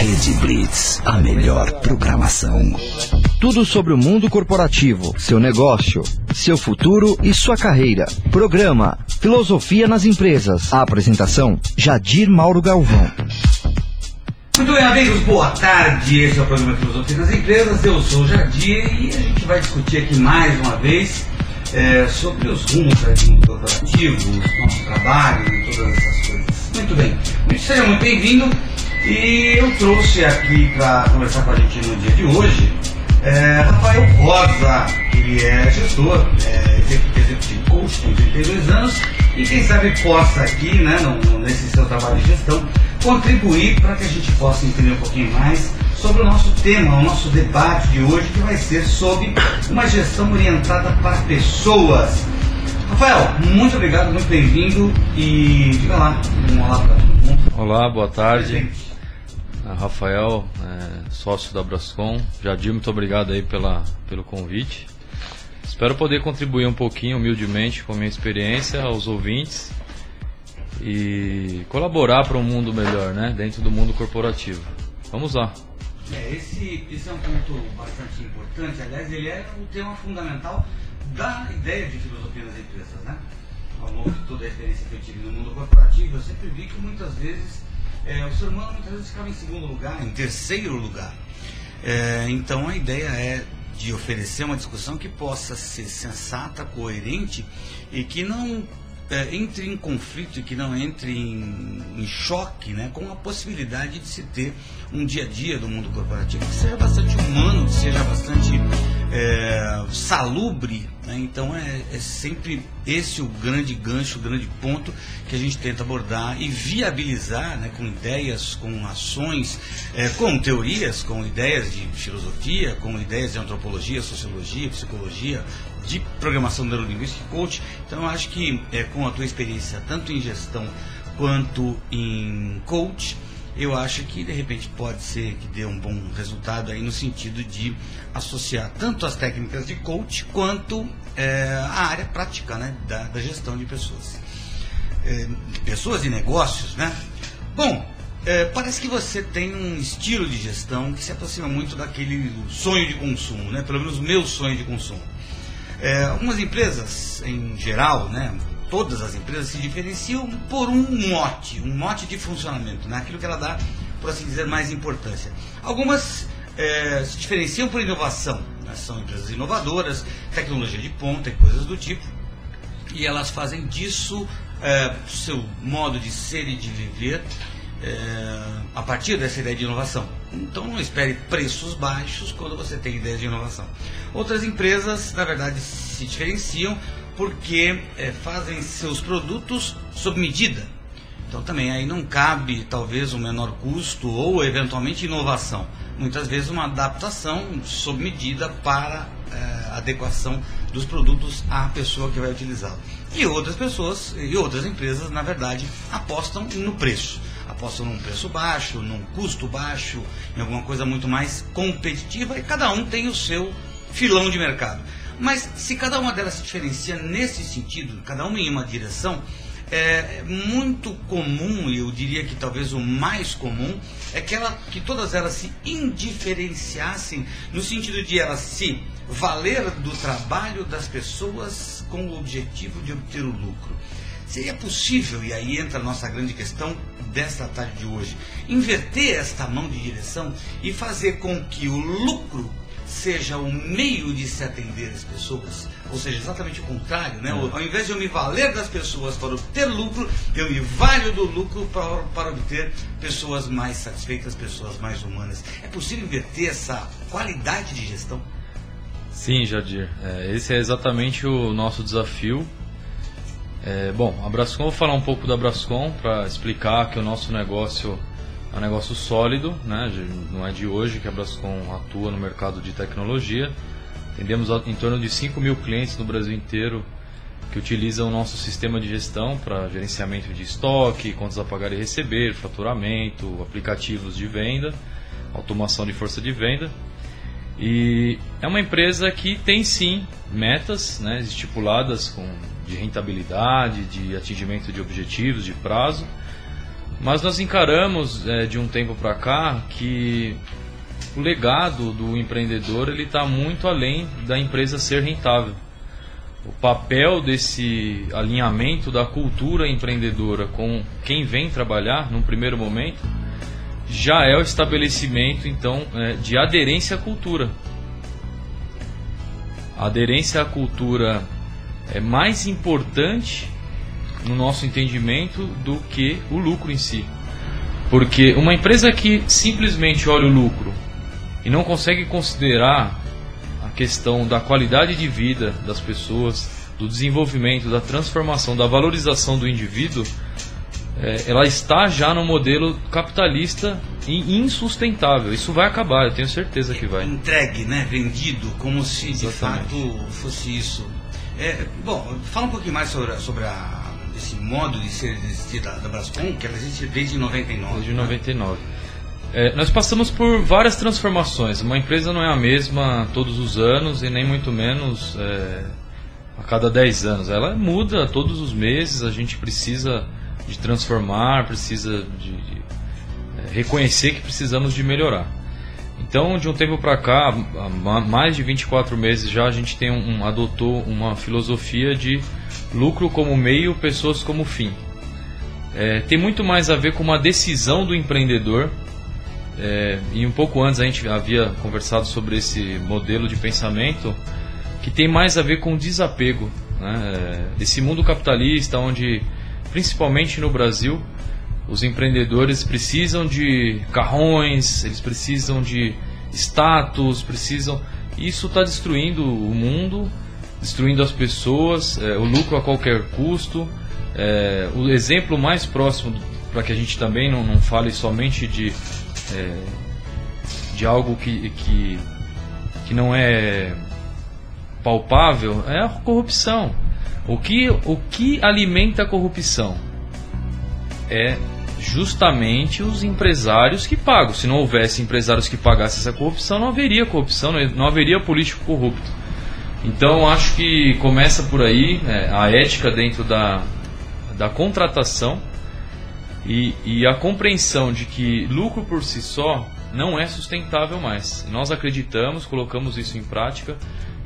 Rede Blitz, a melhor programação. Tudo sobre o mundo corporativo, seu negócio, seu futuro e sua carreira. Programa Filosofia nas Empresas. A apresentação: Jadir Mauro Galvão. Muito bem, amigos, boa tarde. Esse é o programa Filosofia nas Empresas. Eu sou o Jadir e a gente vai discutir aqui mais uma vez é, sobre os rumos do mundo corporativo, o nosso trabalho e todas essas coisas. Muito bem, seja muito bem-vindo. E eu trouxe aqui para conversar com a gente no dia de hoje é, Rafael Rosa, ele é gestor, é executivo coach, tem 32 anos, e quem sabe possa aqui, né, no, nesse seu trabalho de gestão, contribuir para que a gente possa entender um pouquinho mais sobre o nosso tema, o nosso debate de hoje, que vai ser sobre uma gestão orientada para pessoas. Rafael, muito obrigado, muito bem-vindo e diga lá, um olá para todo mundo. Olá, boa tarde. Rafael, é, sócio da Brascom. Jadir, muito obrigado aí pela, pelo convite. Espero poder contribuir um pouquinho, humildemente, com a minha experiência aos ouvintes e colaborar para um mundo melhor, né? Dentro do mundo corporativo. Vamos lá. É, esse, esse é um ponto bastante importante. Aliás, ele é o tema fundamental da ideia de filosofia das empresas, né? Ao longo de toda a experiência que eu tive no mundo corporativo, eu sempre vi que muitas vezes é, o ser humano muitas vezes ficava em segundo lugar, em terceiro lugar. É, então a ideia é de oferecer uma discussão que possa ser sensata, coerente e que não é, entre em conflito e que não entre em, em, choque né, com a possibilidade de se ter um dia a dia do mundo corporativo que seja bastante humano, que seja bastante é, salubre. Né? Então é, é, sempre esse o grande gancho, o grande ponto que a gente tenta abordar e viabilizar né, com ideias, com ações, é, com teorias, com ideias de filosofia, com ideias de antropologia, sociologia, psicologia, de programação neurolinguística e coach. Então acho que é, com a tua experiência tanto em gestão quanto em coach, eu acho que de repente pode ser que dê um bom resultado aí no sentido de associar tanto as técnicas de coach quanto é, a área prática né, da, da gestão de pessoas. É, pessoas e negócios, né? Bom, é, parece que você tem um estilo de gestão que se aproxima muito daquele sonho de consumo, né? Pelo menos o meu sonho de consumo. É, algumas empresas, em geral, né, todas as empresas se diferenciam por um mote, um mote de funcionamento, né, aquilo que ela dá, por assim dizer, mais importância. Algumas é, se diferenciam por inovação, né, são empresas inovadoras, tecnologia de ponta e coisas do tipo, e elas fazem disso é, seu modo de ser e de viver é, a partir dessa ideia de inovação. Então não espere preços baixos quando você tem ideias de inovação. Outras empresas, na verdade, se diferenciam porque é, fazem seus produtos sob medida. Então também aí não cabe talvez um menor custo ou eventualmente inovação. Muitas vezes uma adaptação sob medida para é, adequação dos produtos à pessoa que vai utilizá-lo. E outras pessoas e outras empresas, na verdade, apostam no preço apostam num preço baixo, num custo baixo, em alguma coisa muito mais competitiva e cada um tem o seu filão de mercado. Mas se cada uma delas se diferencia nesse sentido, cada uma em uma direção, é muito comum, e eu diria que talvez o mais comum, é que, ela, que todas elas se indiferenciassem no sentido de elas se valer do trabalho das pessoas com o objetivo de obter o lucro. Seria possível, e aí entra a nossa grande questão desta tarde de hoje, inverter esta mão de direção e fazer com que o lucro seja o meio de se atender as pessoas, ou seja, exatamente o contrário, né? Ao invés de eu me valer das pessoas para obter lucro, eu me valho do lucro para, para obter pessoas mais satisfeitas, pessoas mais humanas. É possível inverter essa qualidade de gestão? Sim, Jadir. É, esse é exatamente o nosso desafio é, bom, a Brascom, vou falar um pouco da Brascom para explicar que o nosso negócio é um negócio sólido, né? não é de hoje que a Brascom atua no mercado de tecnologia. Temos em torno de 5 mil clientes no Brasil inteiro que utilizam o nosso sistema de gestão para gerenciamento de estoque, contas a pagar e receber, faturamento, aplicativos de venda, automação de força de venda. E é uma empresa que tem sim metas né, estipuladas com de rentabilidade, de atingimento de objetivos, de prazo. Mas nós encaramos é, de um tempo para cá que o legado do empreendedor ele está muito além da empresa ser rentável. O papel desse alinhamento da cultura empreendedora com quem vem trabalhar, num primeiro momento, já é o estabelecimento então é, de aderência à cultura. A aderência à cultura é mais importante no nosso entendimento do que o lucro em si. Porque uma empresa que simplesmente olha o lucro e não consegue considerar a questão da qualidade de vida das pessoas, do desenvolvimento, da transformação, da valorização do indivíduo, é, ela está já no modelo capitalista e insustentável. Isso vai acabar, eu tenho certeza que vai. Entregue, né? vendido, como se Exatamente. de fato fosse isso. É, bom, fala um pouquinho mais sobre, sobre a, esse modo de ser existir da, da Brascom, que ela existe desde 99. Desde né? 99. É, nós passamos por várias transformações. Uma empresa não é a mesma todos os anos e nem muito menos é, a cada 10 anos. Ela muda todos os meses, a gente precisa de transformar, precisa de, de é, reconhecer que precisamos de melhorar. Então, de um tempo para cá, mais de 24 meses já, a gente tem um, adotou uma filosofia de lucro como meio, pessoas como fim. É, tem muito mais a ver com uma decisão do empreendedor é, e um pouco antes a gente havia conversado sobre esse modelo de pensamento que tem mais a ver com desapego. Né? É, esse mundo capitalista, onde, principalmente no Brasil, os empreendedores precisam de carrões, eles precisam de status, precisam. Isso está destruindo o mundo, destruindo as pessoas, é, o lucro a qualquer custo. É, o exemplo mais próximo, para que a gente também não, não fale somente de é, de algo que, que, que não é palpável é a corrupção. O que, o que alimenta a corrupção? É justamente os empresários que pagam. Se não houvesse empresários que pagassem essa corrupção, não haveria corrupção, não haveria político corrupto. Então acho que começa por aí né, a ética dentro da, da contratação e, e a compreensão de que lucro por si só não é sustentável mais. Nós acreditamos, colocamos isso em prática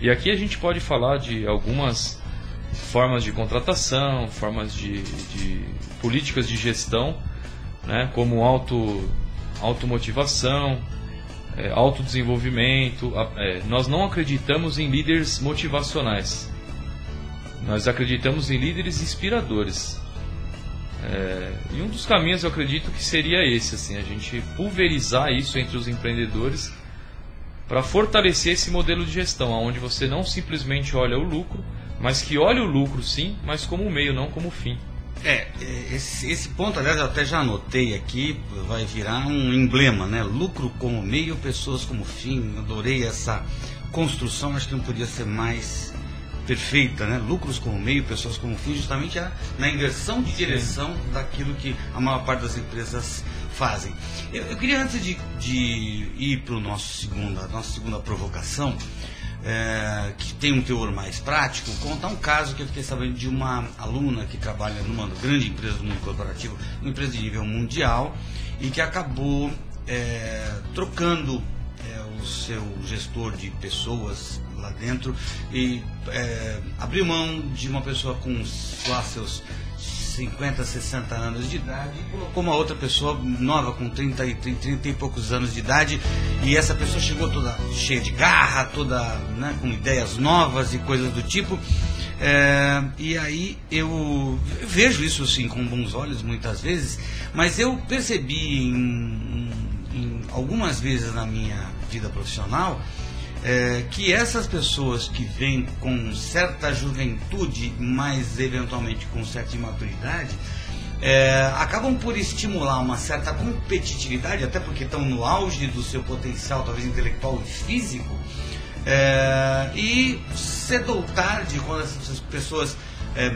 e aqui a gente pode falar de algumas formas de contratação, formas de, de políticas de gestão, né, como auto, automotivação, é, autodesenvolvimento. É, nós não acreditamos em líderes motivacionais. Nós acreditamos em líderes inspiradores. É, e um dos caminhos eu acredito que seria esse, assim, a gente pulverizar isso entre os empreendedores para fortalecer esse modelo de gestão, onde você não simplesmente olha o lucro, mas que olha o lucro sim, mas como meio, não como fim. É, é, esse, esse ponto, aliás, eu até já anotei aqui, vai virar um emblema, né? Lucro como meio, pessoas como fim. Adorei essa construção, acho que não podia ser mais perfeita, né? lucros como meio, pessoas como fim, justamente a, na inversão de direção Sim. daquilo que a maior parte das empresas fazem. Eu, eu queria, antes de, de ir para a nossa segunda provocação, é, que tem um teor mais prático, contar um caso que eu fiquei sabendo de uma aluna que trabalha numa grande empresa do mundo corporativo, uma empresa de nível mundial, e que acabou é, trocando é, o seu gestor de pessoas lá dentro e é, abriu mão de uma pessoa com lá seus 50, 60 anos de idade e colocou uma outra pessoa nova com 30 e, 30, 30 e poucos anos de idade e essa pessoa chegou toda cheia de garra, toda né, com ideias novas e coisas do tipo. É, e aí eu, vejo isso sim com bons olhos muitas vezes, mas eu percebi em, em, em algumas vezes na minha vida profissional é, que essas pessoas que vêm com certa juventude, mas eventualmente com certa imaturidade, é, acabam por estimular uma certa competitividade, até porque estão no auge do seu potencial, talvez intelectual e físico, é, e cedo ou tarde, quando essas pessoas é,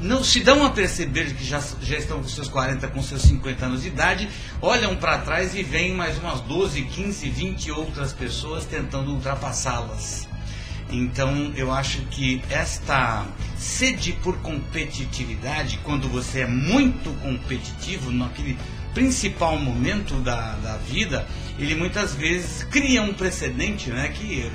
não se dão a perceber que já, já estão com seus 40, com seus 50 anos de idade, olham para trás e veem mais umas 12, 15, 20 outras pessoas tentando ultrapassá-las. Então eu acho que esta sede por competitividade, quando você é muito competitivo naquele principal momento da, da vida, ele muitas vezes cria um precedente, né? Que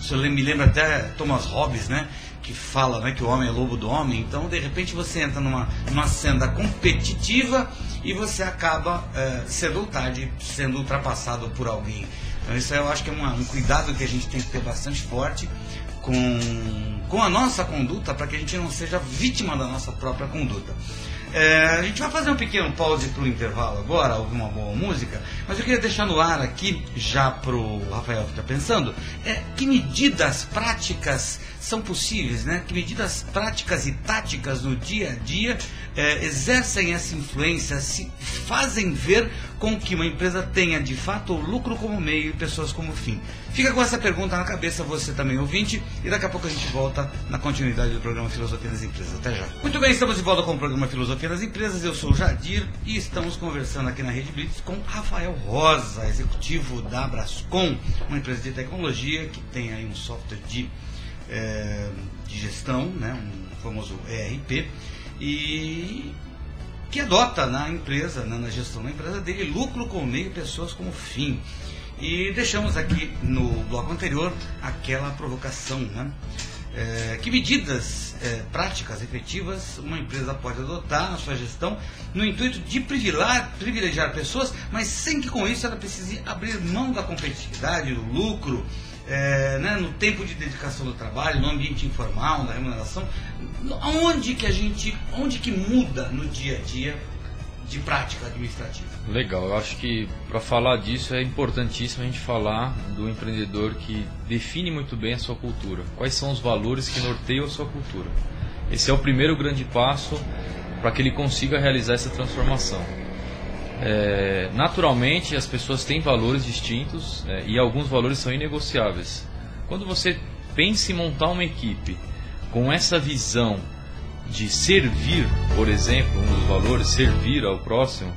isso me lembra até Thomas Hobbes, né? Que fala né, que o homem é lobo do homem. Então, de repente, você entra numa, numa senda competitiva e você acaba é, cedo tarde sendo ultrapassado por alguém. Então, isso eu acho que é uma, um cuidado que a gente tem que ter bastante forte com, com a nossa conduta para que a gente não seja vítima da nossa própria conduta. É, a gente vai fazer um pequeno pause para o intervalo agora, ouvir uma boa música, mas eu queria deixar no ar aqui, já para o Rafael está pensando, é, que medidas práticas são possíveis, né? Que medidas práticas e táticas no dia a dia é, exercem essa influência, se fazem ver com que uma empresa tenha de fato o lucro como meio e pessoas como fim. Fica com essa pergunta na cabeça, você também ouvinte, e daqui a pouco a gente volta na continuidade do programa Filosofia das Empresas. Até já. Muito bem, estamos de volta com o programa Filosofia das Empresas. Eu sou o Jadir e estamos conversando aqui na Rede Blitz com Rafael Rosa, executivo da Brascom, uma empresa de tecnologia que tem aí um software de é, de gestão, né, um famoso ERP, e que adota na empresa, né, na gestão da empresa dele, lucro com meio, pessoas como fim. E deixamos aqui no bloco anterior aquela provocação, né? É, que medidas é, práticas, efetivas, uma empresa pode adotar na sua gestão no intuito de privilegiar, privilegiar pessoas, mas sem que com isso ela precise abrir mão da competitividade, do lucro, é, né, no tempo de dedicação do trabalho, no ambiente informal, na remuneração, onde que a gente, onde que muda no dia a dia de prática administrativa? Legal, eu acho que para falar disso é importantíssimo a gente falar do empreendedor que define muito bem a sua cultura. Quais são os valores que norteiam a sua cultura? Esse é o primeiro grande passo para que ele consiga realizar essa transformação. É, naturalmente, as pessoas têm valores distintos é, e alguns valores são inegociáveis. Quando você pensa em montar uma equipe com essa visão de servir, por exemplo, um dos valores, servir ao próximo,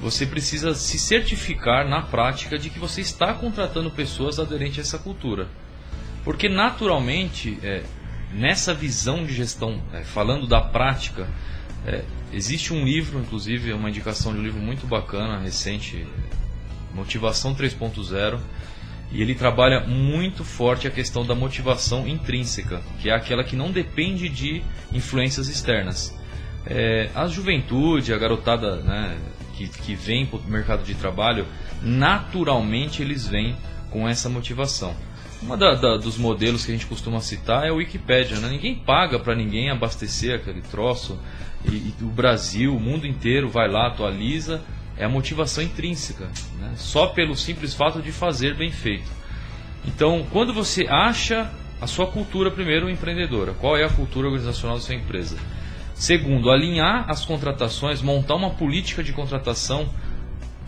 você precisa se certificar na prática de que você está contratando pessoas aderentes a essa cultura. Porque, naturalmente, é, nessa visão de gestão, é, falando da prática, é, existe um livro, inclusive, uma indicação de um livro muito bacana, recente, Motivação 3.0, e ele trabalha muito forte a questão da motivação intrínseca, que é aquela que não depende de influências externas. É, a juventude, a garotada né, que, que vem para o mercado de trabalho, naturalmente eles vêm com essa motivação. Um dos modelos que a gente costuma citar é o Wikipedia. Né? Ninguém paga para ninguém abastecer aquele troço. E, e, o Brasil, o mundo inteiro vai lá, atualiza. É a motivação intrínseca, né? só pelo simples fato de fazer bem feito. Então, quando você acha a sua cultura, primeiro, empreendedora, qual é a cultura organizacional da sua empresa? Segundo, alinhar as contratações, montar uma política de contratação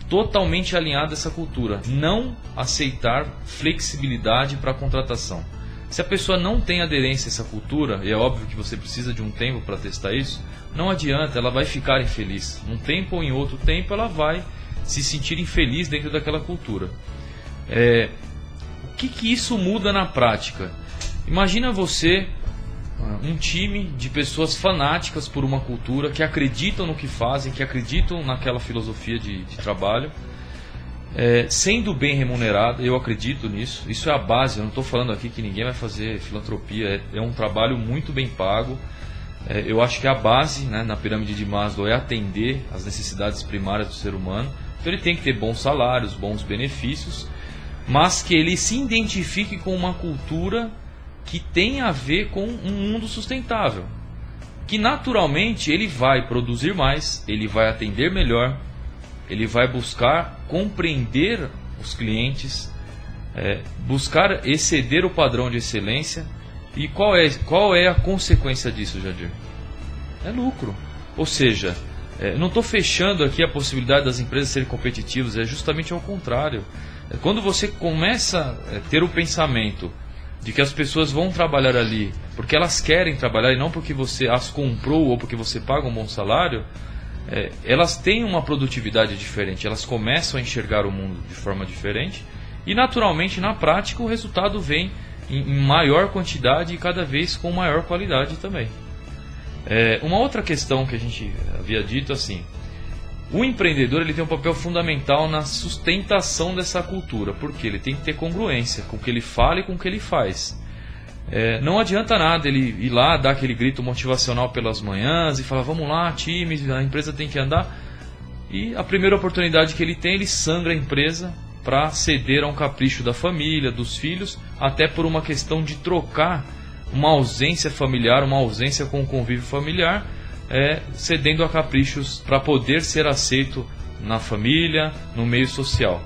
totalmente alinhada a essa cultura. Não aceitar flexibilidade para a contratação. Se a pessoa não tem aderência a essa cultura, e é óbvio que você precisa de um tempo para testar isso, não adianta, ela vai ficar infeliz. Num tempo ou em outro tempo, ela vai se sentir infeliz dentro daquela cultura. É, o que, que isso muda na prática? Imagina você um time de pessoas fanáticas por uma cultura, que acreditam no que fazem, que acreditam naquela filosofia de, de trabalho, é, sendo bem remunerado, eu acredito nisso, isso é a base, eu não estou falando aqui que ninguém vai fazer filantropia, é, é um trabalho muito bem pago, é, eu acho que a base né, na pirâmide de Maslow é atender às necessidades primárias do ser humano, então ele tem que ter bons salários, bons benefícios, mas que ele se identifique com uma cultura que tem a ver com um mundo sustentável. Que naturalmente ele vai produzir mais, ele vai atender melhor, ele vai buscar compreender os clientes, é, buscar exceder o padrão de excelência. E qual é, qual é a consequência disso, Jadir? É lucro. Ou seja, é, não estou fechando aqui a possibilidade das empresas serem competitivas, é justamente ao contrário. É, quando você começa a ter o pensamento de que as pessoas vão trabalhar ali porque elas querem trabalhar e não porque você as comprou ou porque você paga um bom salário, é, elas têm uma produtividade diferente, elas começam a enxergar o mundo de forma diferente e naturalmente na prática o resultado vem em, em maior quantidade e cada vez com maior qualidade também. É, uma outra questão que a gente havia dito assim, o empreendedor ele tem um papel fundamental na sustentação dessa cultura, porque ele tem que ter congruência com o que ele fala e com o que ele faz. É, não adianta nada ele ir lá, dar aquele grito motivacional pelas manhãs e falar: vamos lá, time, a empresa tem que andar. E a primeira oportunidade que ele tem, ele sangra a empresa para ceder a um capricho da família, dos filhos, até por uma questão de trocar uma ausência familiar, uma ausência com o convívio familiar, é, cedendo a caprichos para poder ser aceito na família, no meio social.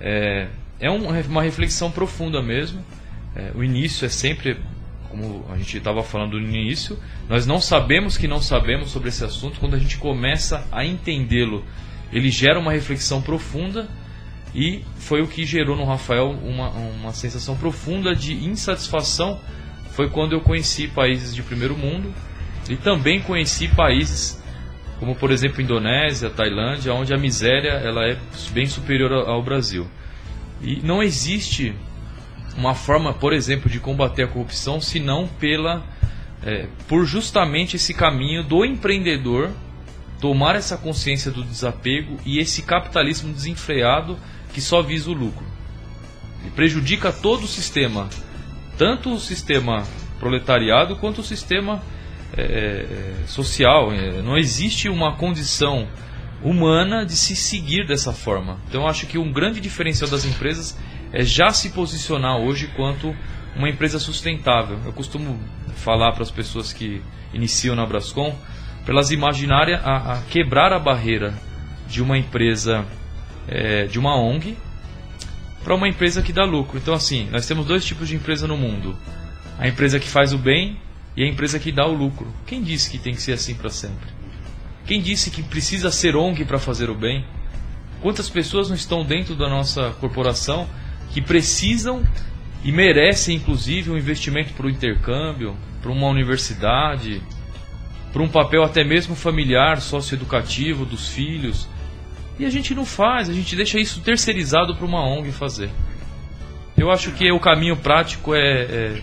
É, é um, uma reflexão profunda mesmo. É, o início é sempre, como a gente estava falando no início, nós não sabemos que não sabemos sobre esse assunto. Quando a gente começa a entendê-lo, ele gera uma reflexão profunda e foi o que gerou no Rafael uma, uma sensação profunda de insatisfação. Foi quando eu conheci países de primeiro mundo e também conheci países como, por exemplo, Indonésia, Tailândia, onde a miséria ela é bem superior ao Brasil. E não existe uma forma, por exemplo, de combater a corrupção senão pela é, por justamente esse caminho do empreendedor tomar essa consciência do desapego e esse capitalismo desenfreado que só visa o lucro. Ele prejudica todo o sistema, tanto o sistema proletariado quanto o sistema é, é, social. É, não existe uma condição humana de se seguir dessa forma. Então, acho que um grande diferencial das empresas é já se posicionar hoje quanto uma empresa sustentável. Eu costumo falar para as pessoas que iniciam na Brascom, para elas imaginarem a, a quebrar a barreira de uma empresa é, de uma ONG para uma empresa que dá lucro. Então, assim, nós temos dois tipos de empresa no mundo: a empresa que faz o bem e a empresa que dá o lucro. Quem disse que tem que ser assim para sempre? Quem disse que precisa ser ONG para fazer o bem? Quantas pessoas não estão dentro da nossa corporação que precisam e merecem, inclusive, um investimento para o intercâmbio, para uma universidade, para um papel até mesmo familiar, socioeducativo dos filhos? E a gente não faz, a gente deixa isso terceirizado para uma ONG fazer. Eu acho que o caminho prático é, é,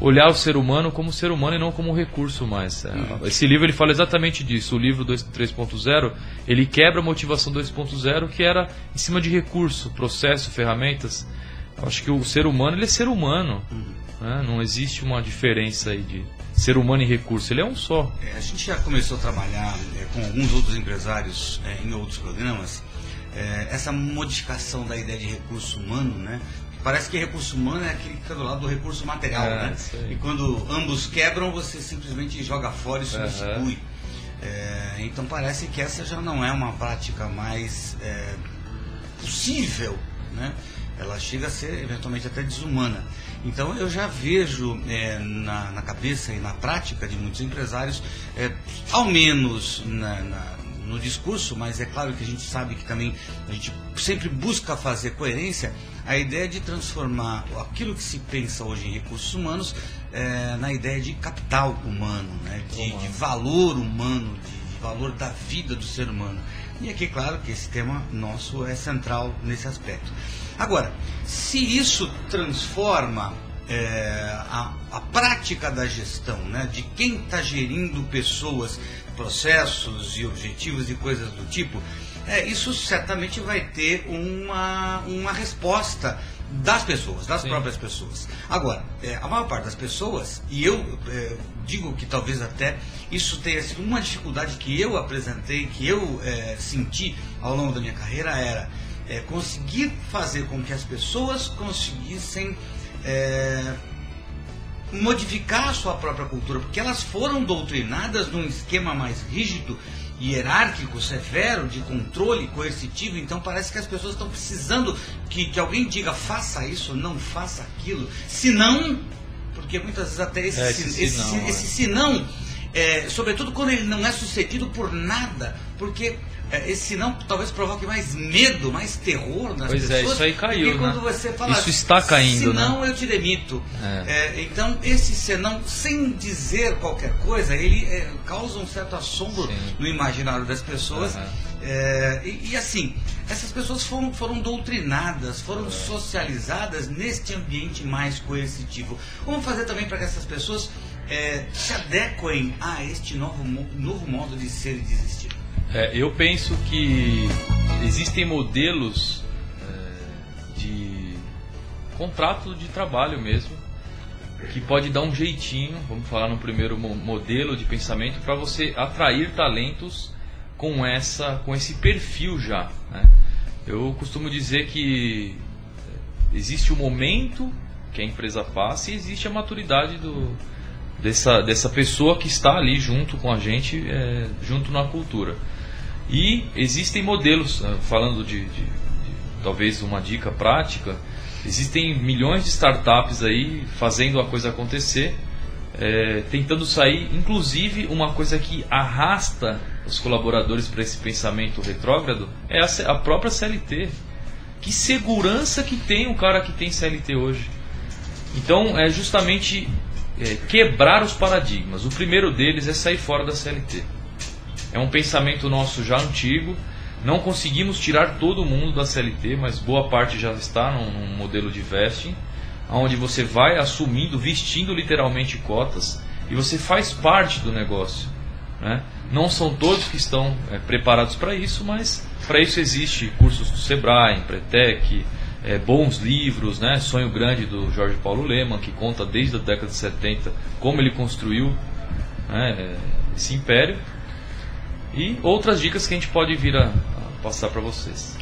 olhar o ser humano como ser humano e não como recurso mais. É, esse livro ele fala exatamente disso. O livro 3.0 ele quebra a motivação 2.0 que era em cima de recurso, processo, ferramentas. Eu acho que o ser humano ele é ser humano. Né? Não existe uma diferença aí de ser humano e recurso, ele é um só. É, a gente já começou a trabalhar é, com alguns outros empresários é, em outros programas é, essa modificação da ideia de recurso humano, né? Parece que recurso humano é aquele que fica do lado do recurso material, É, né? aí. E quando ambos quebram, você simplesmente joga fora e substitui. É, então parece que essa já não é uma prática mais é, possível, né? Ela chega a ser eventualmente até desumana. Então eu já vejo é, na, na cabeça e na prática de muitos empresários, é, ao menos na- na- no discurso, mas é claro que a gente sabe que também a gente sempre busca fazer coerência, a ideia de transformar aquilo que se pensa hoje em recursos humanos é, na ideia de capital humano, né? de, de valor humano, de, de valor da vida do ser humano. E aqui, claro, que esse tema nosso é central nesse aspecto. Agora, se isso transforma é, a, a prática da gestão, né, de quem está gerindo pessoas, processos e objetivos e coisas do tipo, é, isso certamente vai ter uma, uma resposta das pessoas, das Sim. próprias pessoas. Agora, é, a maior parte das pessoas, e eu é, digo que talvez até isso tenha sido uma dificuldade que eu apresentei, que eu é, senti ao longo da minha carreira, era é, conseguir fazer com que as pessoas conseguissem é, modificar a sua própria cultura, porque elas foram doutrinadas num esquema mais rígido, hierárquico, severo, de controle coercitivo, então parece que as pessoas estão precisando que, que alguém diga faça isso, não faça aquilo, senão, porque muitas vezes até esse, É, se- esse esse, esse é. senão, é, sobretudo quando ele não é sucedido por nada, porque é, esse não talvez provoque mais medo, mais terror nas Pois é, pessoas. isso aí caiu, né? você fala Isso está caindo, né? senão eu te demito. É. É, então, esse senão, sem dizer qualquer coisa, ele é, causa um certo assombro Sim. no imaginário das pessoas. É, e, e, assim, essas pessoas foram, foram doutrinadas, foram socializadas neste ambiente mais coercitivo. Vamos fazer também para que essas pessoas é, se adequem a este novo, novo modo de ser e de existir? É, eu penso que existem modelos é, de contrato de trabalho mesmo que pode dar um jeitinho, vamos falar no primeiro modelo de pensamento, para você atrair talentos com essa com esse perfil já. Né? Eu costumo dizer que existe o momento que a empresa passa e existe a maturidade do, dessa, dessa pessoa que está ali junto com a gente, é, junto na cultura. E existem modelos, né, falando de, de, de, talvez uma dica prática, existem milhões de startups aí fazendo a coisa acontecer, é, tentando sair, inclusive uma coisa que arrasta os colaboradores para esse pensamento retrógrado é a, a própria CLT. Que segurança que tem um cara que tem CLT hoje? Então é justamente é, quebrar os paradigmas. O primeiro deles é sair fora da CLT. É um pensamento nosso já antigo. Não conseguimos tirar todo mundo da CLT, mas boa parte já está num, num modelo de vesting, onde você vai assumindo, vestindo literalmente cotas e você faz parte do negócio. Né? Não são todos que estão é, preparados para isso, mas para isso existe cursos do Sebrae, Empretec, é, bons livros, né? Sonho Grande do Jorge Paulo Leman, que conta desde a década de 70 como ele construiu né, esse império. E outras dicas que a gente pode vir a, a passar para vocês.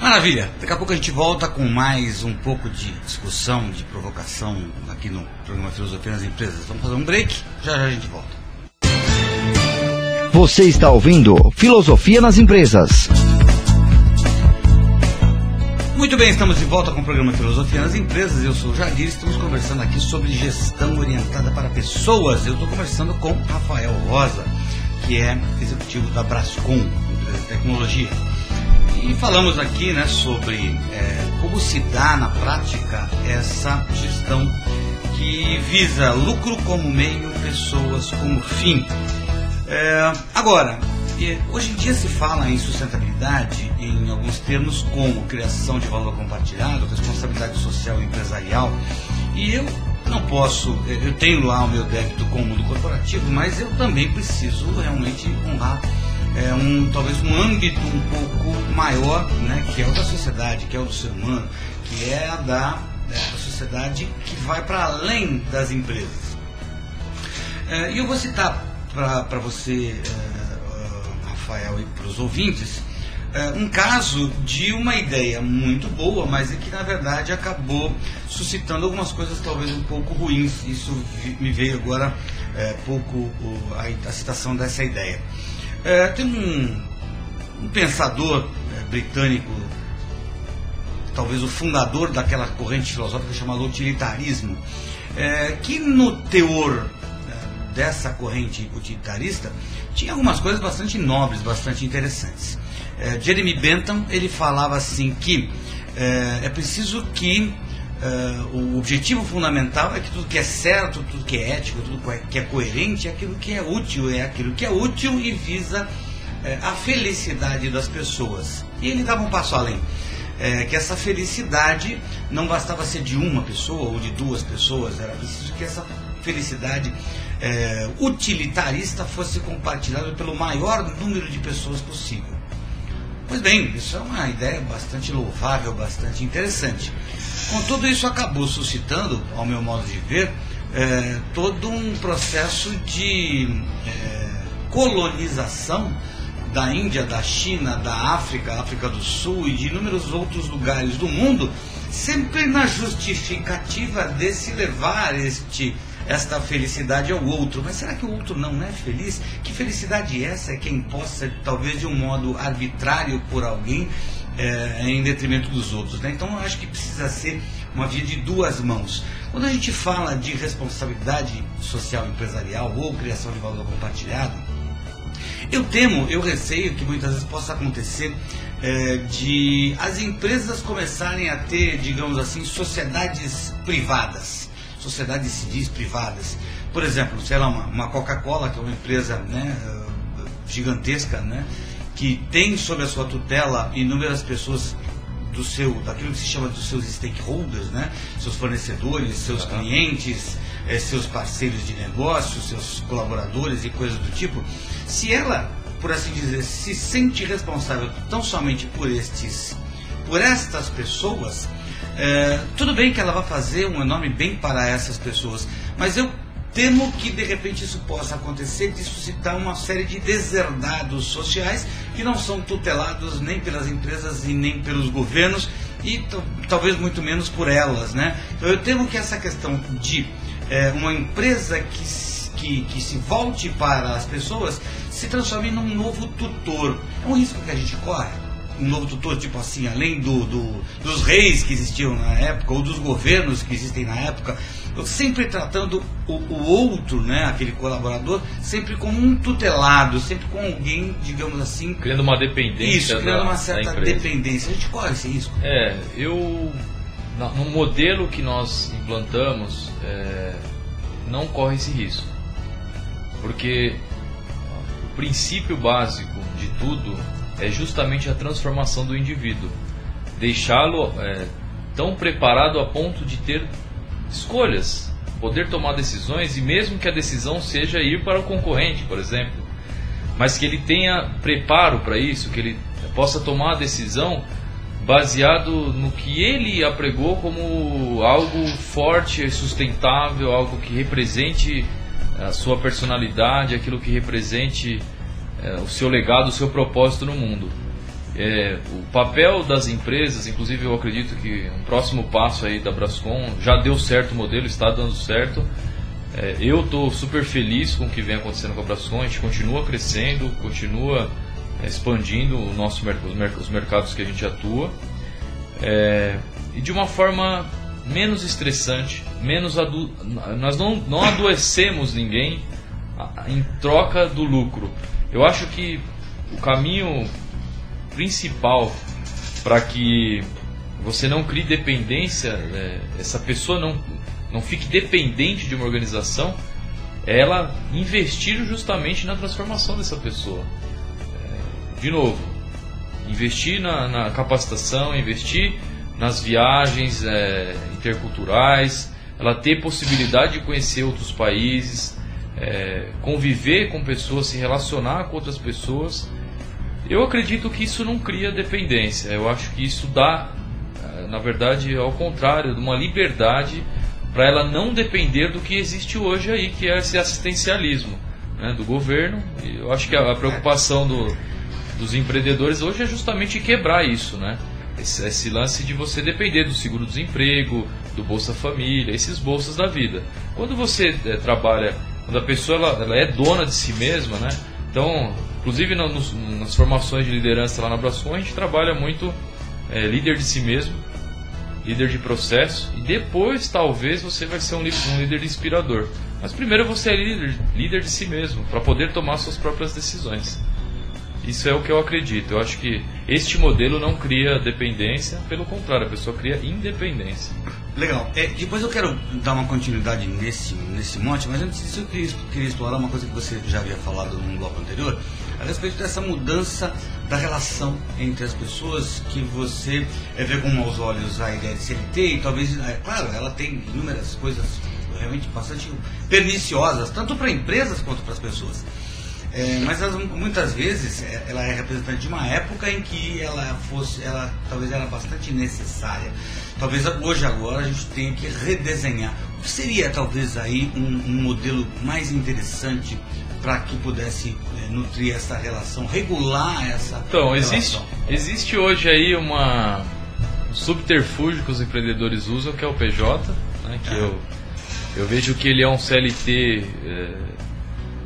Maravilha! Daqui a pouco a gente volta com mais um pouco de discussão, de provocação aqui no programa Filosofia nas Empresas. Vamos fazer um break, já já a gente volta. Você está ouvindo Filosofia nas Empresas. Muito bem, estamos de volta com o programa Filosofia nas Empresas. Eu sou o Jadir estamos conversando aqui sobre gestão orientada para pessoas. Eu estou conversando com Rafael Rosa, que é executivo da Brascom, empresa de tecnologia. E falamos aqui né, sobre é, como se dá na prática essa gestão que visa lucro como meio, pessoas como fim. É, agora, hoje em dia se fala em sustentabilidade em alguns termos como criação de valor compartilhado, responsabilidade social e empresarial. E eu não posso, eu tenho lá o meu débito com o mundo corporativo, mas eu também preciso realmente honrar é, um, talvez um âmbito um pouco maior, né, que é o da sociedade, que é o do ser humano, que é a da, é, da sociedade que vai para além das empresas. É, e eu vou citar para você Rafael e para os ouvintes, é, um caso de uma ideia muito boa, mas é que na verdade acabou suscitando algumas coisas talvez um pouco ruins. Isso me veio agora é, pouco a, citação dessa ideia. É, tem um, um pensador é, britânico, talvez o fundador daquela corrente filosófica chamada utilitarismo, que no teor dessa corrente utilitarista tinha algumas coisas bastante nobres, bastante interessantes. É, Jeremy Bentham ele falava assim que é, é preciso que é, o objetivo fundamental é que tudo que é certo, tudo que é ético, tudo que é coerente é aquilo que é útil, é aquilo que é útil e visa é, a felicidade das pessoas. E ele dava um passo além. É, que essa felicidade não bastava ser de uma pessoa ou de duas pessoas, era preciso que essa felicidade é, utilitarista fosse compartilhado pelo maior número de pessoas possível. Pois bem, isso é uma ideia bastante louvável, bastante interessante. Contudo, isso acabou suscitando, ao meu modo de ver, é, todo um processo de é, colonização da Índia, da China, da África, África do Sul e de inúmeros outros lugares do mundo, sempre na justificativa de se levar este esta felicidade ao outro. Mas será que o outro não é feliz? Que felicidade é essa é quem possa, talvez de um modo arbitrário por alguém, é, em detrimento dos outros? Né? Então eu acho que precisa ser uma via de duas mãos. Quando a gente fala de responsabilidade social empresarial ou criação de valor compartilhado, eu temo, eu receio que muitas vezes possa acontecer é, de as empresas começarem a ter, digamos assim, sociedades privadas sociedades civis privadas. Por exemplo, sei lá, uma, uma Coca-Cola, que é uma empresa né, gigantesca, né, que tem sob a sua tutela inúmeras pessoas do seu, daquilo que se chama dos seus stakeholders, né? Seus fornecedores, seus uhum. clientes, eh, seus parceiros de negócio, seus colaboradores e coisas do tipo. Se ela, por assim dizer, se sente responsável tão somente por estes, por estas pessoas, eh, tudo bem que ela vai fazer um enorme bem para essas pessoas, mas eu Temo que de repente isso possa acontecer de suscitar uma série de deserdados sociais que não são tutelados nem pelas empresas e nem pelos governos e talvez muito menos por elas, né? Então eu temo que essa questão de é, uma empresa que, que, que se volte para as pessoas se transforme num novo tutor. É um risco que a gente corre um novo tutor, tipo assim, além do, do, dos reis que existiam na época, ou dos governos que existem na época, sempre tratando o, o, outro, né, aquele colaborador, sempre como um tutelado, sempre com alguém, digamos assim. Criando uma dependência. Isso, criando da, uma certa dependência. A gente corre esse risco. É, eu. No modelo que nós implantamos, é, não corre esse risco. Porque o princípio básico de tudo é justamente a transformação do indivíduo. Deixá-lo é, tão preparado a ponto de ter escolhas, poder tomar decisões e mesmo que a decisão seja ir para o concorrente, por exemplo, mas que ele tenha preparo para isso, que ele possa tomar a decisão baseado no que ele apregou como algo forte e sustentável, algo que represente a sua personalidade, aquilo que represente é, o seu legado, o seu propósito no mundo. É, o papel das empresas, inclusive eu acredito que um próximo passo aí da Brascom já deu certo o modelo, está dando certo. É, eu estou super feliz com o que vem acontecendo com a Brascom, a gente continua crescendo, continua é, expandindo o nosso, os mercados que a gente atua é, e de uma forma menos estressante, menos adu nós não, não adoecemos ninguém em troca do lucro. Eu acho que o caminho principal para que você não crie dependência, é, essa pessoa não, não fique dependente de uma organização, é ela investir justamente na transformação dessa pessoa. É, de novo, investir na, na, capacitação, investir nas viagens é, interculturais, ela ter possibilidade de conhecer outros países, é, conviver com pessoas, se relacionar com outras pessoas. Eu acredito que isso não cria dependência. Eu acho que isso dá, é, na verdade, ao contrário, uma liberdade para ela não depender do que existe hoje aí, que é esse assistencialismo né, do governo. Eu acho que a preocupação do, dos empreendedores hoje é justamente quebrar isso, né? Esse, esse, lance de você depender do seguro-desemprego, do Bolsa Família, esses bolsas da vida. Quando você é, trabalha quando a pessoa ela, ela é dona de si mesma, né? Então, inclusive nas formações de liderança lá na Brascom, a gente trabalha muito é, líder de si mesmo, líder de processo, e depois talvez você vai ser um, um líder inspirador. Mas primeiro você é líder, líder de si mesmo, para poder tomar suas próprias decisões. Isso é o que eu acredito. Eu acho que este modelo não cria dependência, pelo contrário, a pessoa cria independência. Legal. É, depois eu quero dar uma continuidade nesse, nesse monte, mas antes disso eu queria, queria explorar uma coisa que você já havia falado no bloco anterior, a respeito dessa mudança da relação entre as pessoas que você é, vê com maus olhos a ideia de CLT e talvez, é, claro, ela tem inúmeras coisas realmente bastante perniciosas, tanto para empresas quanto para as pessoas. É, mas elas, muitas vezes é, ela é representante de uma época em que ela fosse, ela talvez era bastante necessária. Talvez hoje agora a gente tenha que redesenhar. O que seria talvez aí um, um modelo mais interessante para que pudesse é, nutrir essa relação, regular essa então, relação? existe existe hoje aí uma um subterfúgio que os empreendedores usam que é o PJ, né, que é. eu eu vejo que ele é um CLT é,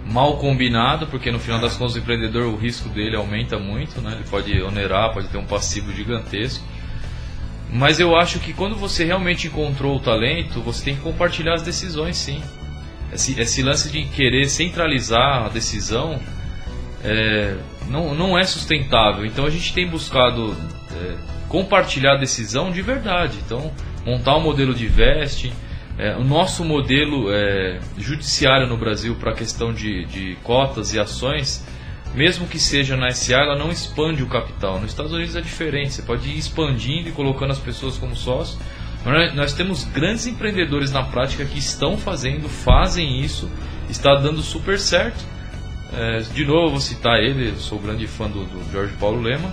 mal combinado, porque no final das contas o empreendedor o risco dele aumenta muito, né? Ele pode onerar, pode ter um passivo gigantesco. Mas eu acho que quando você realmente encontrou o talento, você tem que compartilhar as decisões, sim. Esse, esse lance de querer centralizar a decisão é, não, não é sustentável. Então a gente tem buscado é, compartilhar a decisão de verdade. Então, montar um modelo de vesting é, o nosso modelo é, judiciário no Brasil para a questão de, de, cotas e ações mesmo que seja na SA, ela não expande o capital. Nos Estados Unidos é diferente, você pode ir expandindo e colocando as pessoas como sócios. Nós temos grandes empreendedores na prática que estão fazendo, fazem isso, está dando super certo. É, de novo, vou citar ele, sou grande fã do, do Jorge Paulo Lema.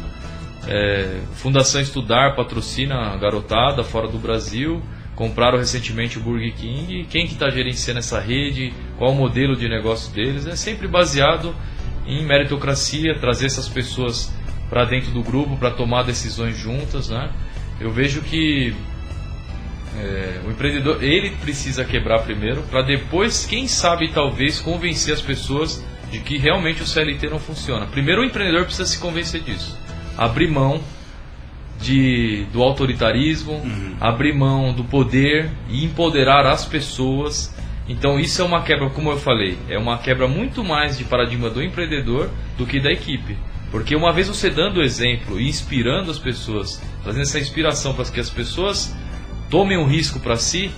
É, Fundação Estudar patrocina a garotada fora do Brasil. Compraram recentemente o Burger King. Quem que está gerenciando essa rede? Qual o modelo de negócio deles? É sempre baseado em meritocracia, trazer essas pessoas para dentro do grupo para tomar decisões juntas, né? Eu vejo que é, o empreendedor ele precisa quebrar primeiro para depois, quem sabe, talvez convencer as pessoas de que realmente o CLT não funciona. Primeiro o empreendedor precisa se convencer disso, abrir mão de, do autoritarismo, uhum. abrir mão do poder e empoderar as pessoas então isso é uma quebra, como eu falei, é uma quebra muito mais de paradigma do empreendedor do que da equipe. Porque uma vez você dando o exemplo e inspirando as pessoas, trazendo essa inspiração para que as pessoas tomem um risco para si,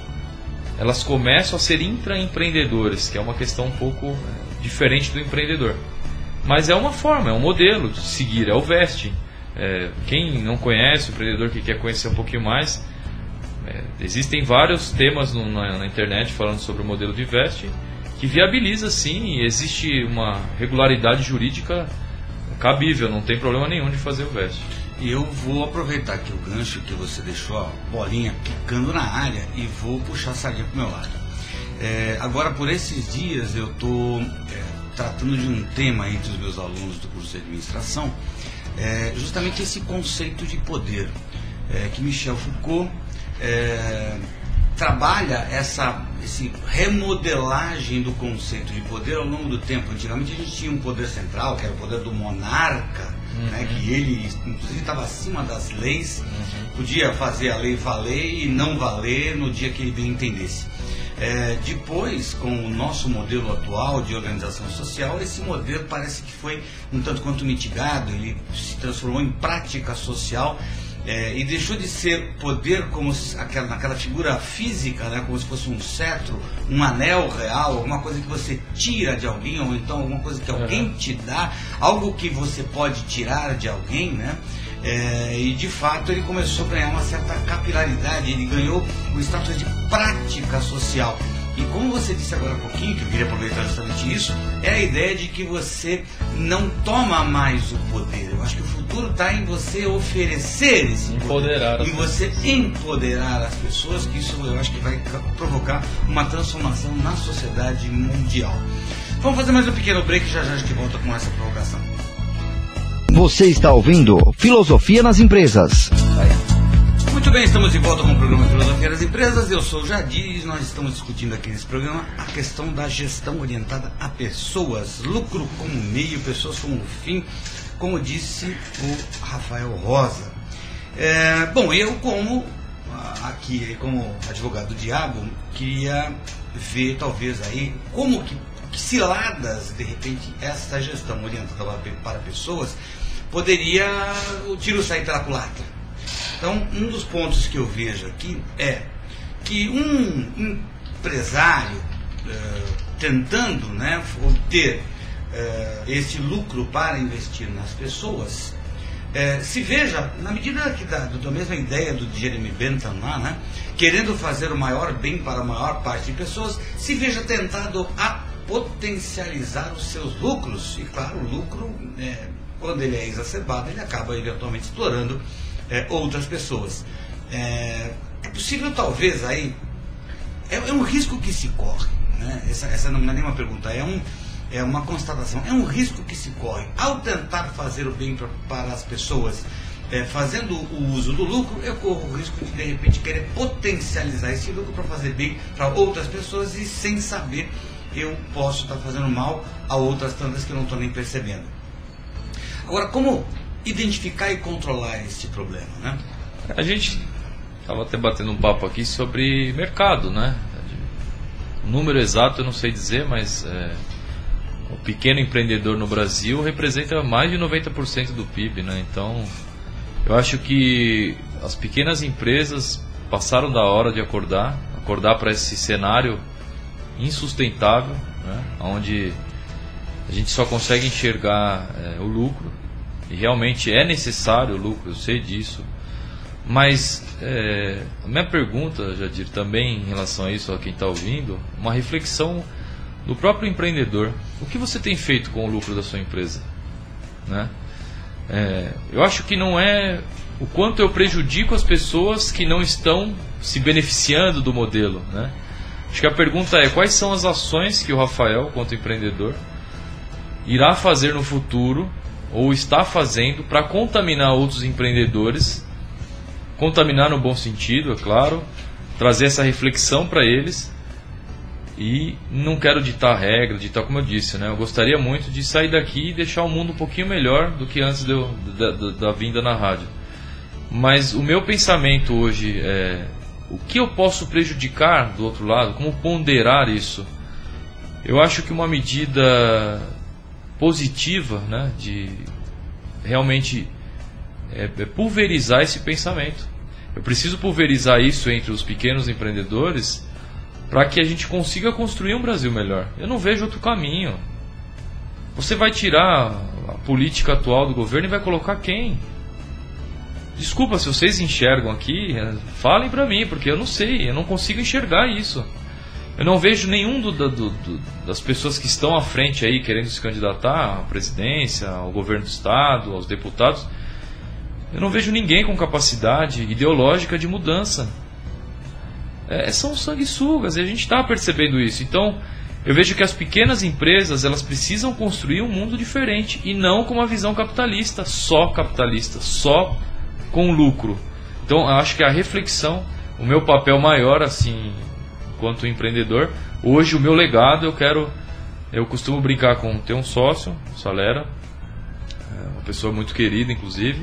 elas começam a ser intraempreendedores, que é uma questão um pouco diferente do empreendedor. Mas é uma forma, é um modelo de seguir, é o vesting. É, quem não conhece, o empreendedor que quer conhecer um pouquinho mais, é, existem vários temas no, na, na, internet falando sobre o modelo de vesting que viabiliza sim existe uma regularidade jurídica cabível, não tem problema nenhum de fazer o vesting. E eu vou aproveitar aqui o gancho que você deixou, a bolinha picando na área, e vou puxar a sardinha para o meu lado. É, agora, por esses dias, eu estou é, tratando de um tema entre os meus alunos do curso de administração, é, justamente esse conceito de poder, é, que Michel Foucault é, trabalha essa esse remodelagem do conceito de poder ao longo do tempo. Antigamente a gente tinha um poder central, que era o poder do monarca, uhum. né, que ele inclusive estava acima das leis, uhum. podia fazer a lei valer e não valer no dia que ele bem entendesse. É, depois, com o nosso modelo atual de organização social, esse modelo parece que foi um tanto quanto mitigado, ele se transformou em prática social é, e deixou de ser poder como se, aquela, naquela figura física, né, como se fosse um cetro, um anel real, alguma coisa que você tira de alguém, ou então alguma coisa que alguém te dá, algo que você pode tirar de alguém, né? É, e de fato ele começou a ganhar uma certa capilaridade, ele ganhou o status de prática social. E como você disse agora há pouquinho, que eu queria aproveitar justamente isso, é a ideia de que você não toma mais o poder. Eu acho que o futuro está em você oferecer esse empoderar poder. Em você empoderar as pessoas, que isso eu acho que vai provocar uma transformação na sociedade mundial. Vamos fazer mais um pequeno break já já a gente volta com essa provocação. Você está ouvindo Filosofia nas Empresas. Muito bem, estamos de volta com o programa Filosofia das Empresas. Eu sou o Jadir e nós estamos discutindo aqui nesse programa a questão da gestão orientada a pessoas, lucro como meio, pessoas como fim, como disse o Rafael Rosa. É, bom, eu como aqui como advogado do diabo queria ver talvez aí como que, que ciladas de repente essa gestão orientada para pessoas poderia o tiro sair pela culatra então, um dos pontos que eu vejo aqui é que um empresário uh, tentando né, obter uh, esse lucro para investir nas pessoas, uh, se veja, na medida que da, da mesma ideia do Jeremy Bentham lá, né, querendo fazer o maior bem para a maior parte de pessoas, se veja tentado a potencializar os seus lucros. E claro, o lucro, quando ele é exacerbado, ele acaba eventualmente explorando é, outras pessoas. É, é, possível, talvez, aí. É, é, um risco que se corre. Né? Essa, essa não é nem uma pergunta, é, um, é uma constatação. É um risco que se corre. Ao tentar fazer o bem pra, para as pessoas, é, fazendo o uso do lucro, eu corro o risco de, de repente, querer potencializar esse lucro para fazer bem para outras pessoas e, sem saber, eu posso estar fazendo mal a outras tantas que eu não estou nem percebendo. Agora, como identificar e controlar esse problema, né? A gente estava até batendo um papo aqui sobre mercado, né? O número exato eu não sei dizer, mas é, o pequeno empreendedor no Brasil representa mais de 90% do PIB, né? Então, eu acho que as pequenas empresas passaram da hora de acordar, acordar para esse cenário insustentável, né? onde A gente só consegue enxergar é, o lucro, e realmente é necessário o lucro, eu sei disso. Mas é, a minha pergunta, Jadir, também em relação a isso, a quem está ouvindo, uma reflexão do próprio empreendedor. O que você tem feito com o lucro da sua empresa? Né? É, eu acho que não é o quanto eu prejudico as pessoas que não estão se beneficiando do modelo. Né? Acho que a pergunta é quais são as ações que o Rafael, quanto empreendedor, irá fazer no futuro ou está fazendo para contaminar outros empreendedores, contaminar no bom sentido, é claro, trazer essa reflexão para eles e não quero ditar regra, ditar como eu disse, né? Eu gostaria muito de sair daqui e deixar o mundo um pouquinho melhor do que antes eu, da, da, da, vinda na rádio. Mas o meu pensamento hoje é o que eu posso prejudicar do outro lado, como ponderar isso. Eu acho que uma medida positiva, né, de realmente é, é pulverizar esse pensamento. Eu preciso pulverizar isso entre os pequenos empreendedores para que a gente consiga construir um Brasil melhor. Eu não vejo outro caminho. Você vai tirar a política atual do governo e vai colocar quem? Desculpa se vocês enxergam aqui, é, falem para mim, porque eu não sei, eu não consigo enxergar isso. Eu não vejo nenhum do, do, do, das pessoas que estão à frente aí querendo se candidatar à presidência, ao governo do estado, aos deputados. Eu não vejo ninguém com capacidade ideológica de mudança é, são sanguessugas e a gente está percebendo isso. Então, eu vejo que as pequenas empresas elas precisam construir um mundo diferente e não com uma visão capitalista, só capitalista, só com lucro. Então, eu acho que a reflexão, o meu papel maior, assim, enquanto empreendedor, hoje o meu legado eu quero, eu costumo brincar com ter um sócio, Salera, é uma pessoa muito querida, inclusive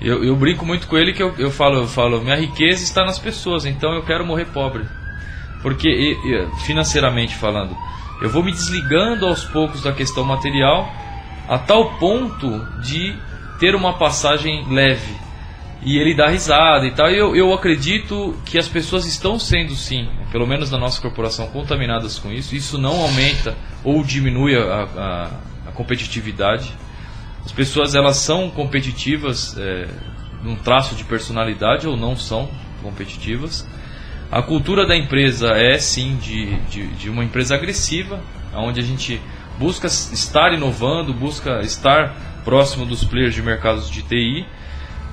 eu, eu, brinco muito com ele que eu, eu, falo, eu falo, minha riqueza está nas pessoas, então eu quero morrer pobre. Porque, financeiramente falando, eu vou me desligando aos poucos da questão material a tal ponto de ter uma passagem leve. E ele dá risada e tal. E eu, eu acredito que as pessoas estão sendo, sim, pelo menos na nossa corporação, contaminadas com isso. Isso não aumenta ou diminui a, a, a competitividade as pessoas elas são competitivas é, num traço de personalidade ou não são competitivas. A cultura da empresa é sim de, de, de uma empresa agressiva, onde a gente busca estar inovando, busca estar próximo dos players de mercados de TI,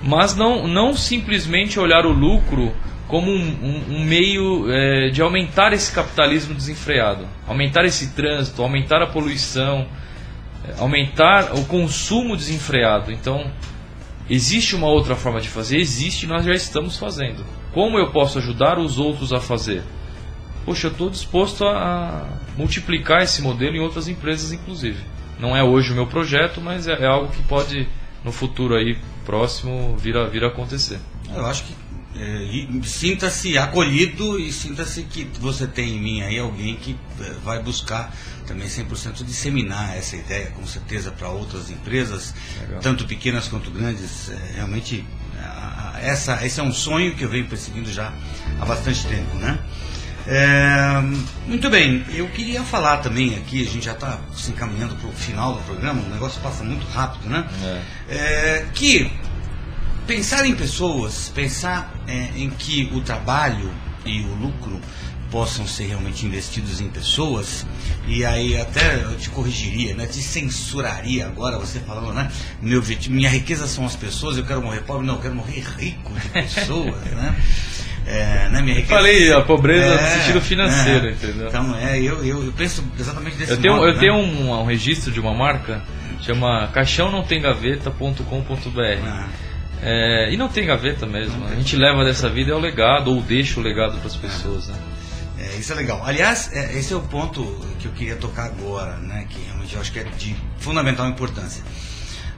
mas não, não simplesmente olhar o lucro como um, um, um meio é, de aumentar esse capitalismo desenfreado, aumentar esse trânsito, aumentar a poluição, aumentar o consumo desenfreado. Então, existe uma outra forma de fazer? Existe, nós já estamos fazendo. Como eu posso ajudar os outros a fazer? Poxa, eu estou disposto a multiplicar esse modelo em outras empresas, inclusive. Não é hoje o meu projeto, mas é, é algo que pode, no futuro aí próximo, vir a, vir a acontecer. Eu acho que é, sinta-se acolhido e sinta-se que você tem em mim aí alguém que é, vai buscar também 100% disseminar essa ideia, com certeza, para outras empresas, Legal. tanto pequenas quanto grandes. É, realmente, essa, esse é um sonho que eu venho perseguindo já há bastante tempo, né? É, muito bem, eu queria falar também aqui, a gente já está se encaminhando para o final do programa, o negócio passa muito rápido, né? É. É, que pensar em pessoas, pensar é, em que o trabalho e o lucro possam ser realmente investidos em pessoas, e aí até eu te corrigiria, né? Te censuraria agora, você falando, né? Meu objetivo, minha riqueza são as pessoas, eu quero morrer pobre, não, eu quero morrer rico de pessoas, né? É, né, minha riqueza, falei a pobreza é, no sentido financeiro, é, entendeu? Então, é, eu, eu, eu, penso exatamente desse eu tenho, modo, Eu né? tenho um, um, registro de uma marca, chama caixão não tem gaveta.com.br. Ah. É, e não tem gaveta mesmo. A gente leva dessa vida é o legado, ou deixa o legado para as pessoas. Né? É, isso é legal. Aliás, é, esse é o ponto que eu queria tocar agora, né, que realmente eu acho que é de fundamental importância.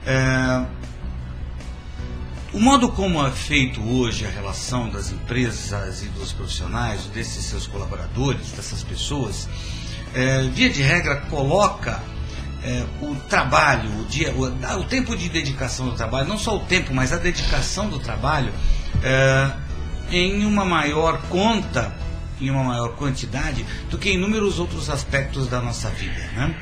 É, o modo como é feito hoje a relação das empresas e dos profissionais, desses seus colaboradores, dessas pessoas, é, via de regra coloca é, o trabalho, o, dia, o, o, tempo de dedicação do trabalho, não só o tempo, mas a dedicação do trabalho, é, em uma maior conta em uma maior quantidade do que inúmeros outros aspectos da nossa vida. Né?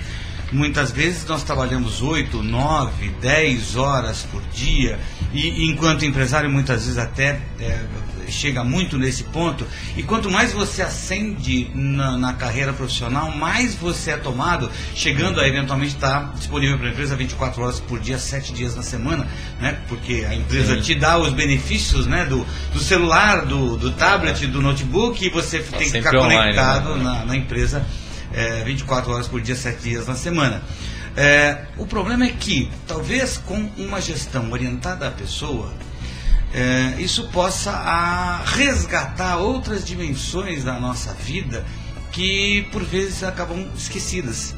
Muitas vezes nós trabalhamos 8, 9, 10 horas por dia e enquanto empresário muitas vezes até é, chega muito nesse ponto. E quanto mais você ascende na, na carreira profissional, mais você é tomado, chegando a eventualmente estar disponível para a empresa 24 horas por dia, 7 dias na semana, né? Porque a empresa Sim. te dá os benefícios né? do, do celular, do, do tablet, do notebook, e você tá tem que ficar online, conectado né? na, na, empresa é, 24 horas por dia, 7 dias na semana. É, o problema é que, talvez com uma gestão orientada à pessoa, é, isso possa a, resgatar outras dimensões da nossa vida que por vezes acabam esquecidas.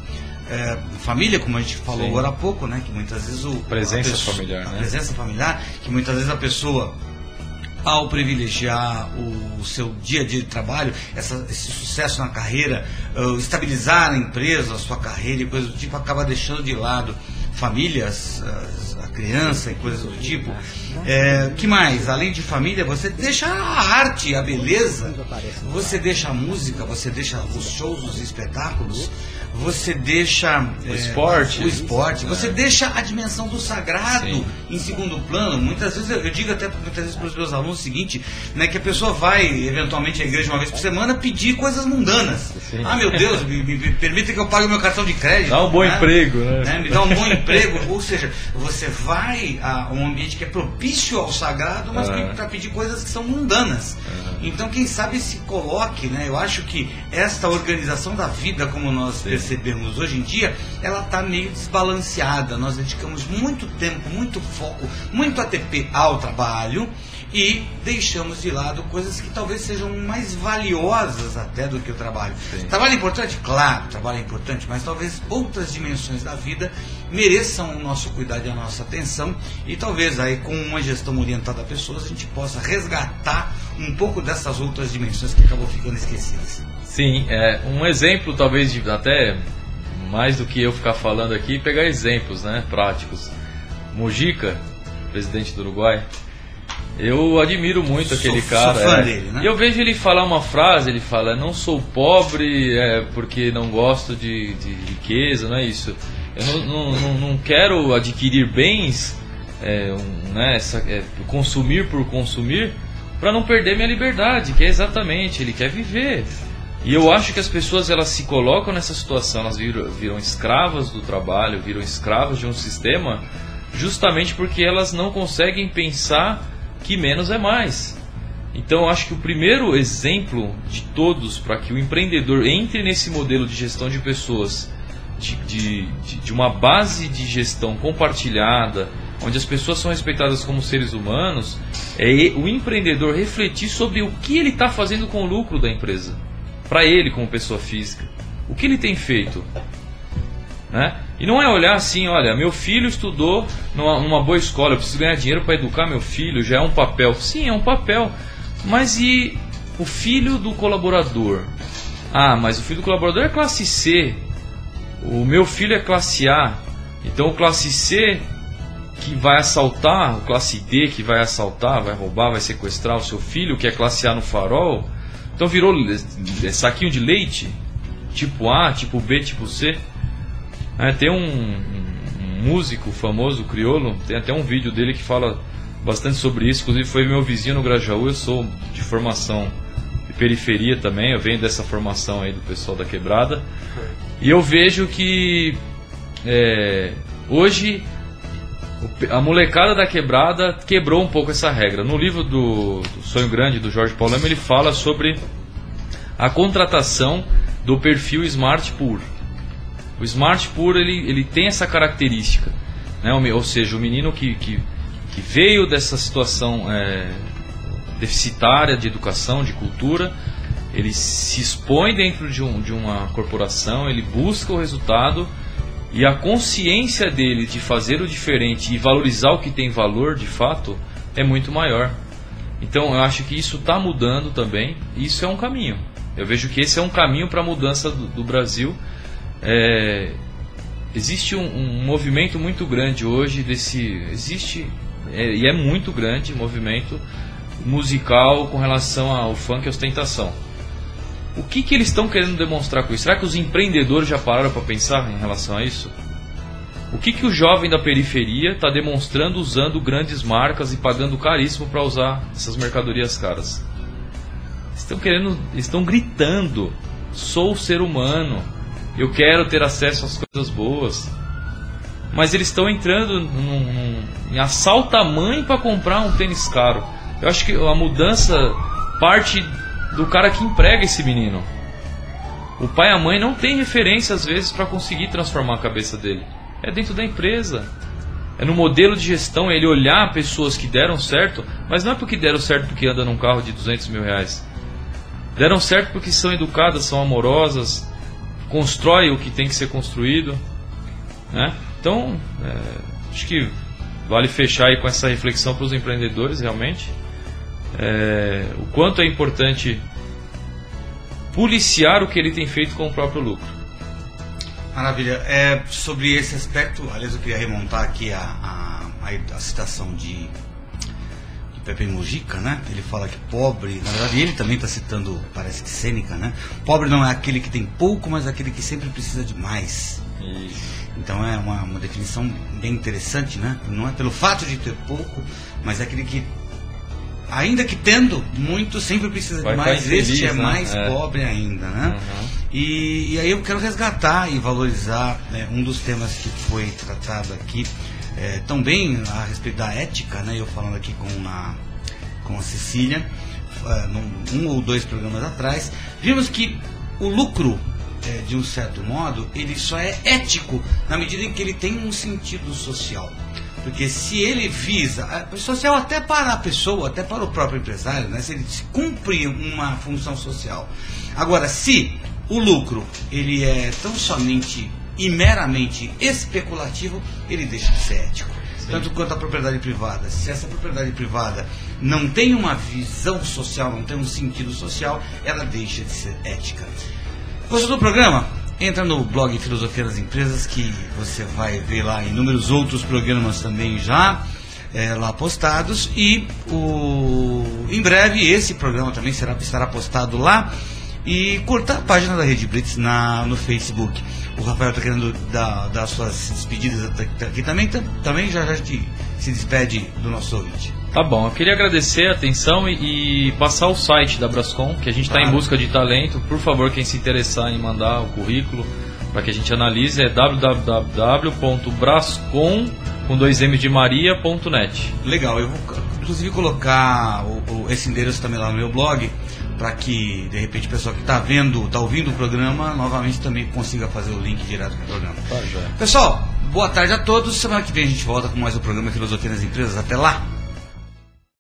É, família, como a gente falou Sim. agora há pouco, né, que muitas vezes o presença pessoa, familiar, né? presença familiar, que muitas vezes a pessoa ao privilegiar o, seu dia a dia de trabalho, essa, esse sucesso na carreira, uh, estabilizar a empresa, a sua carreira e coisas do tipo, acaba deixando de lado famílias, a criança e coisas do tipo. É, que mais? Além de família, você deixa a arte, a beleza, você deixa a música, você deixa os shows, os espetáculos, você deixa o é, esporte, o esporte, você deixa a dimensão do sagrado Sim. em segundo plano. Muitas vezes eu, eu digo até muitas vezes para os meus alunos o seguinte, né, que a pessoa vai eventualmente à igreja uma vez por semana pedir coisas mundanas. Sim. Ah, meu Deus, me, me, permita que eu pague o meu cartão de crédito. Dá um bom né? emprego, né? né? Me dá um bom emprego, ou seja, você vai a um ambiente que é propício ao sagrado, mas uhum. para pedir coisas que são mundanas. Uhum. Então, quem sabe se coloque, né? Eu acho que esta organização da vida como nós Sim percebemos hoje em dia, ela está meio desbalanceada. Nós dedicamos muito tempo, muito foco, muito ATP ao trabalho e deixamos de lado coisas que talvez sejam mais valiosas até do que o trabalho. Sim. Trabalho é importante? Claro, trabalho é importante, mas talvez outras dimensões da vida mereçam o nosso cuidado e a nossa atenção e talvez aí com uma gestão orientada a pessoas a gente possa resgatar um pouco dessas outras dimensões que acabou ficando esquecidas. Sim, é, um exemplo talvez de até mais do que eu ficar falando aqui, pegar exemplos né, práticos. Mujica, presidente do Uruguai, eu admiro muito sou, aquele cara. Sou fã é. dele, né? E eu vejo ele falar uma frase, ele fala, não sou pobre é, porque não gosto de, de riqueza, não é isso. Eu não, não, não, não quero adquirir bens, é, um, né, essa, é, consumir por consumir, para não perder minha liberdade, que é exatamente, ele quer viver. E eu acho que as pessoas elas se colocam nessa situação, elas viram, viram escravas do trabalho, viram escravas de um sistema, justamente porque elas não conseguem pensar que menos é mais. Então acho que o primeiro exemplo de todos para que o empreendedor entre nesse modelo de gestão de pessoas, de, de, de uma base de gestão compartilhada, onde as pessoas são respeitadas como seres humanos, é o empreendedor refletir sobre o que ele está fazendo com o lucro da empresa para ele como pessoa física. O que ele tem feito? Né? E não é olhar assim, olha, meu filho estudou numa, boa escola, eu preciso ganhar dinheiro para educar meu filho, já é um papel. Sim, é um papel. Mas e o filho do colaborador? Ah, mas o filho do colaborador é classe C. O meu filho é classe A. Então o classe C que vai assaltar, o classe D que vai assaltar, vai roubar, vai sequestrar o seu filho, que é classe A no farol, então virou saquinho de leite, tipo A, tipo B, tipo C. É, tem um, um, músico famoso, crioulo, tem até um vídeo dele que fala bastante sobre isso. Inclusive foi meu vizinho no Grajaú, eu sou de formação de periferia também, eu venho dessa formação aí do pessoal da quebrada. E eu vejo que é, hoje a molecada da quebrada quebrou um pouco essa regra. No livro do, do Sonho Grande, do Jorge Paulema, ele fala sobre a contratação do perfil Smart Pur. O Smart Pur ele, ele tem essa característica, né? ou seja, o menino que, que, que veio dessa situação é, deficitária de educação, de cultura, ele se expõe dentro de, um, de uma corporação, ele busca o resultado e a consciência dele de fazer o diferente e valorizar o que tem valor de fato é muito maior. Então eu acho que isso está mudando também. E isso é um caminho. Eu vejo que esse é um caminho para a mudança do, do Brasil. É, existe um, um, movimento muito grande hoje desse existe é, e é muito grande movimento musical com relação ao funk e ostentação. O que, que eles estão querendo demonstrar com isso? Será que os empreendedores já pararam para pensar em relação a isso? O que, que o jovem da periferia está demonstrando usando grandes marcas e pagando caríssimo para usar essas mercadorias caras? Estão querendo, estão gritando: sou ser humano, eu quero ter acesso às coisas boas. Mas eles estão entrando num, num, em assalto mãe para comprar um tênis caro. Eu acho que a mudança parte do cara que emprega esse menino. O pai e a mãe não tem referência às vezes para conseguir transformar a cabeça dele. É dentro da empresa. É no modelo de gestão, é ele olhar pessoas que deram certo, mas não é porque deram certo porque anda num carro de 200 mil reais. Deram certo porque são educadas, são amorosas, constrói o que tem que ser construído. Né? Então, é, acho que vale fechar aí com essa reflexão para os empreendedores realmente é, o quanto é importante policiar o que ele tem feito com o próprio lucro. Maravilha. É, sobre esse aspecto, aliás, eu queria remontar aqui a, a, a, citação de Pepe Mujica, né? Ele fala que pobre, na verdade ele também está citando, parece que Sêneca, né? Pobre não é aquele que tem pouco, mas aquele que sempre precisa de mais. Isso. Então é uma, uma definição bem interessante, né? Não é pelo fato de ter pouco, mas é aquele que ainda que tendo muito, sempre precisa Vai de mais. Infeliz, este é né? mais é. pobre ainda, né? Uhum. E, e, aí eu quero resgatar e valorizar né, um dos temas que foi tratado aqui é, também a respeito da ética, né? Eu falando aqui com a, com a Cecília, num, um ou dois programas atrás, vimos que o lucro é, de um certo modo, ele só é ético na medida em que ele tem um sentido social. Porque se ele visa, social até para a pessoa, até para o próprio empresário, né? se ele cumpre uma função social. Agora, se o lucro ele é tão somente e meramente especulativo, ele deixa de ser ético. Sim. Tanto quanto a propriedade privada. Se essa propriedade privada não tem uma visão social, não tem um sentido social, ela deixa de ser ética. Gostou do programa? Entra no blog Filosofia das Empresas que você vai ver lá inúmeros outros programas também já é, lá postados e o, em breve esse programa também será, estará postado lá e curta a página da Rede Blitz na, no Facebook. O Rafael está querendo dar, dar suas despedidas aqui também, também já, já te, se despede do nosso ouvinte. Tá bom, eu queria agradecer a atenção e, e passar o site da Brascom, que a gente está claro. em busca de talento. Por favor, quem se interessar em mandar o currículo para que a gente analise é www.brascom com dois M de Maria.net. Legal, eu vou inclusive colocar o, o, esse endereço também lá no meu blog para que de repente o pessoal que está vendo, está ouvindo o programa, novamente também consiga fazer o link direto para o programa. Tá, Pessoal, boa tarde a todos. Semana que vem a gente volta com mais um programa Filosofia nas Empresas. Até lá!